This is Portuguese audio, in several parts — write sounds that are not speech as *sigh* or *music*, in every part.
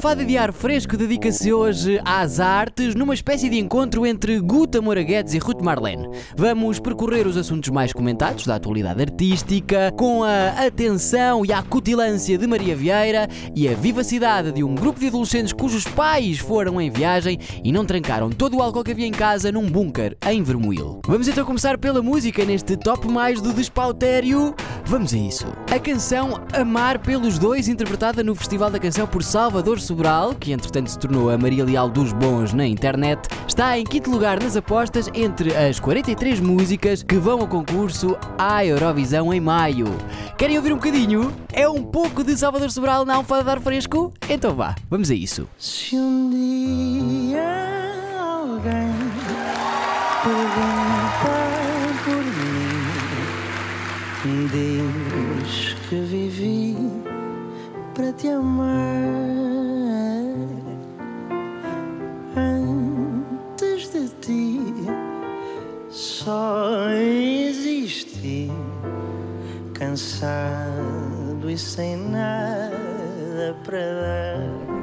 A almofada de ar fresco dedica-se hoje às artes, numa espécie de encontro entre Guta Moraguetes e Ruth Marlene. Vamos percorrer os assuntos mais comentados da atualidade artística, com a atenção e a acutilância de Maria Vieira e a vivacidade de um grupo de adolescentes cujos pais foram em viagem e não trancaram todo o álcool que havia em casa num bunker em Vermoil. Vamos então começar pela música neste top mais do despautério. Vamos a isso. A canção Amar pelos Dois, interpretada no Festival da Canção por Salvador Sobral, que entretanto se tornou a Maria Leal dos Bons na internet, está em quinto lugar nas apostas entre as 43 músicas que vão ao concurso à Eurovisão em maio. Querem ouvir um bocadinho? É um pouco de Salvador Sobral na almofada de ar fresco? Então vá, vamos a isso. Se um dia Antes de ti, só existi cansado e sem nada para dar.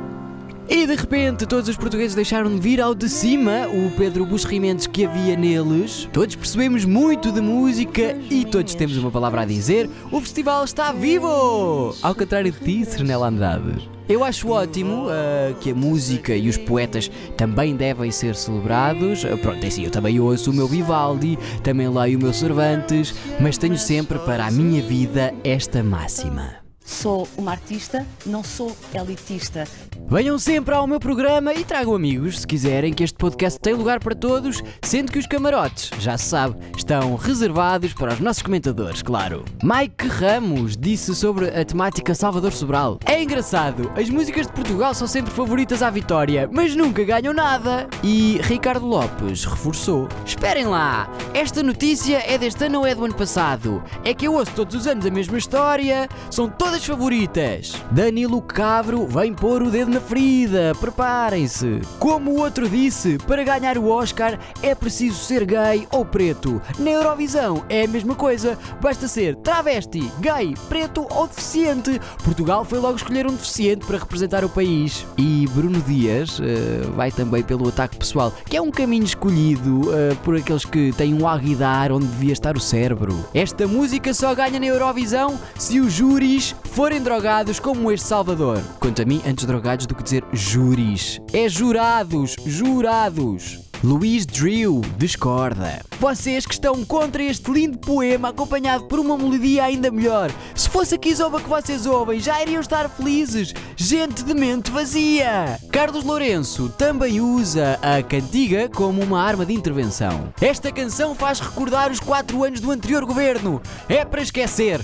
E de repente todos os portugueses deixaram de vir ao de cima o Pedro Busrimentos que havia neles. Todos percebemos muito de música e todos temos uma palavra a dizer. O festival está vivo! Ao contrário de ti, Sernela Andrade. Eu acho ótimo ah, que a música e os poetas também devem ser celebrados. Ah, pronto, é assim, eu também ouço o meu Vivaldi, também leio o meu Cervantes, mas tenho sempre para a minha vida esta máxima. Sou uma artista, não sou elitista. Venham sempre ao meu programa e tragam amigos, se quiserem, que este podcast tem lugar para todos, sendo que os camarotes, já se sabe, estão reservados para os nossos comentadores, claro. Mike Ramos disse sobre a temática Salvador Sobral. É engraçado, as músicas de Portugal são sempre favoritas à vitória, mas nunca ganham nada. E Ricardo Lopes reforçou. Esperem lá, esta notícia é deste ano ou é do ano passado? É que eu ouço todos os anos a mesma história, são todas favoritas. Danilo Cavro vem pôr o dedo na ferida, preparem-se. Como o outro disse, para ganhar o Oscar é preciso ser gay ou preto. Na Eurovisão é a mesma coisa, basta ser travesti, gay, preto ou deficiente. Portugal foi logo escolher um deficiente para representar o país. E Bruno Dias eh, vai também pelo ataque pessoal, que é um caminho escolhido eh, por aqueles que têm um aguidar onde devia estar o cérebro. Esta música só ganha na Eurovisão se os júris forem drogados como este Salvador. Quanto a mim, antes drogados do que dizer júris. É jurados, jurados. Luís Drew discorda. Vocês que estão contra este lindo poema acompanhado por uma melodia ainda melhor. Se fosse a Kizomba que vocês ouvem, já iriam estar felizes. Gente de mente vazia. Carlos Lourenço também usa a cantiga como uma arma de intervenção. Esta canção faz recordar os quatro anos do anterior governo. É para esquecer.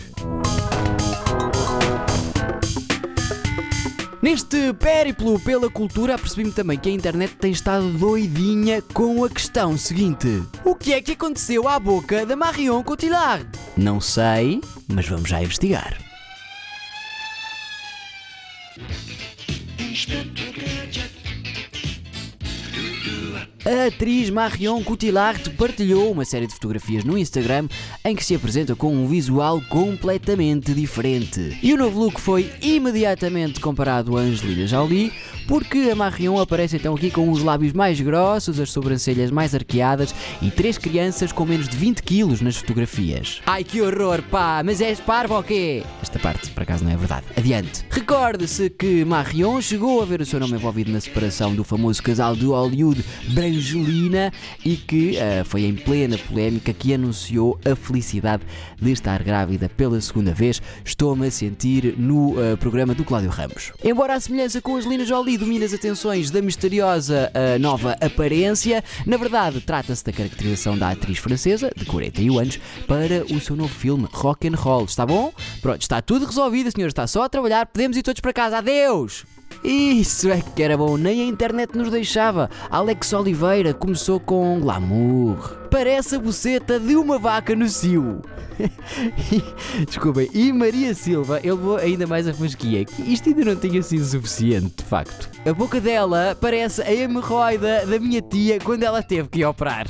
Neste périplo pela cultura, apercebi-me também que a internet tem estado doidinha com a questão seguinte: O que é que aconteceu à boca da Marion Cotillard? Não sei, mas vamos já investigar. A atriz Marion Cotillard partilhou uma série de fotografias no Instagram em que se apresenta com um visual completamente diferente. E o novo look foi imediatamente comparado a Angelina Jolie, porque a Marion aparece então aqui com os lábios mais grossos, as sobrancelhas mais arqueadas e três crianças com menos de 20 quilos nas fotografias. Ai que horror, pá, mas és parvo ou quê? Esta parte, por acaso, não é verdade. Adiante. Recorde-se que Marion chegou a ver o seu nome envolvido na separação do famoso casal de Hollywood Brangelina e que uh, foi em plena polémica que anunciou a felicidade de estar grávida pela segunda vez. Estou-me a sentir no uh, programa do Cláudio Ramos. Embora a semelhança com Angelina Jolie domine as atenções da misteriosa uh, nova aparência, na verdade trata-se da caracterização da atriz francesa, de 41 anos, para o seu novo filme Rock and Roll. Está bom? Pronto, está tudo resolvido, senhor. Está só a trabalhar. Podemos ir todos para casa. Adeus! Isso é que era bom, nem a internet nos deixava. Alex Oliveira começou com glamour. Parece a buceta de uma vaca no cio. *laughs* Desculpem, e Maria Silva, ele levou ainda mais a fasquia. Isto ainda não tinha sido suficiente, de facto. A boca dela parece a hemorroida da minha tia quando ela teve que operar.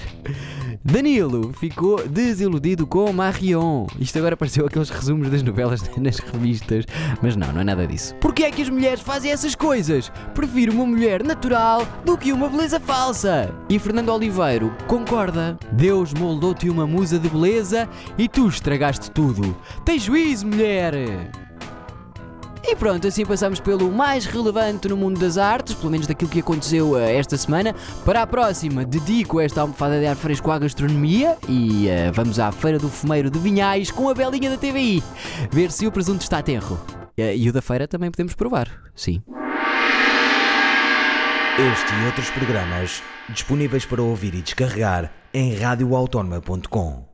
Danilo ficou desiludido com Marion. Isto agora pareceu aqueles resumos das novelas *laughs* nas revistas, mas não, não é nada disso. Porquê é que as mulheres fazem essas coisas? Prefiro uma mulher natural do que uma beleza falsa. E Fernando Oliveiro concorda. Deus moldou-te uma musa de beleza e tu estragaste tudo. Tem juízo, mulher! E pronto, assim passamos pelo mais relevante no mundo das artes, pelo menos daquilo que aconteceu uh, esta semana. Para a próxima, dedico esta almofada de ar fresco à gastronomia e uh, vamos à Feira do Fumeiro de Vinhais com a belinha da TVI. Ver se o presunto está tenro. Uh, e o da feira também podemos provar, sim. Este e outros programas disponíveis para ouvir e descarregar em radioautónoma.com.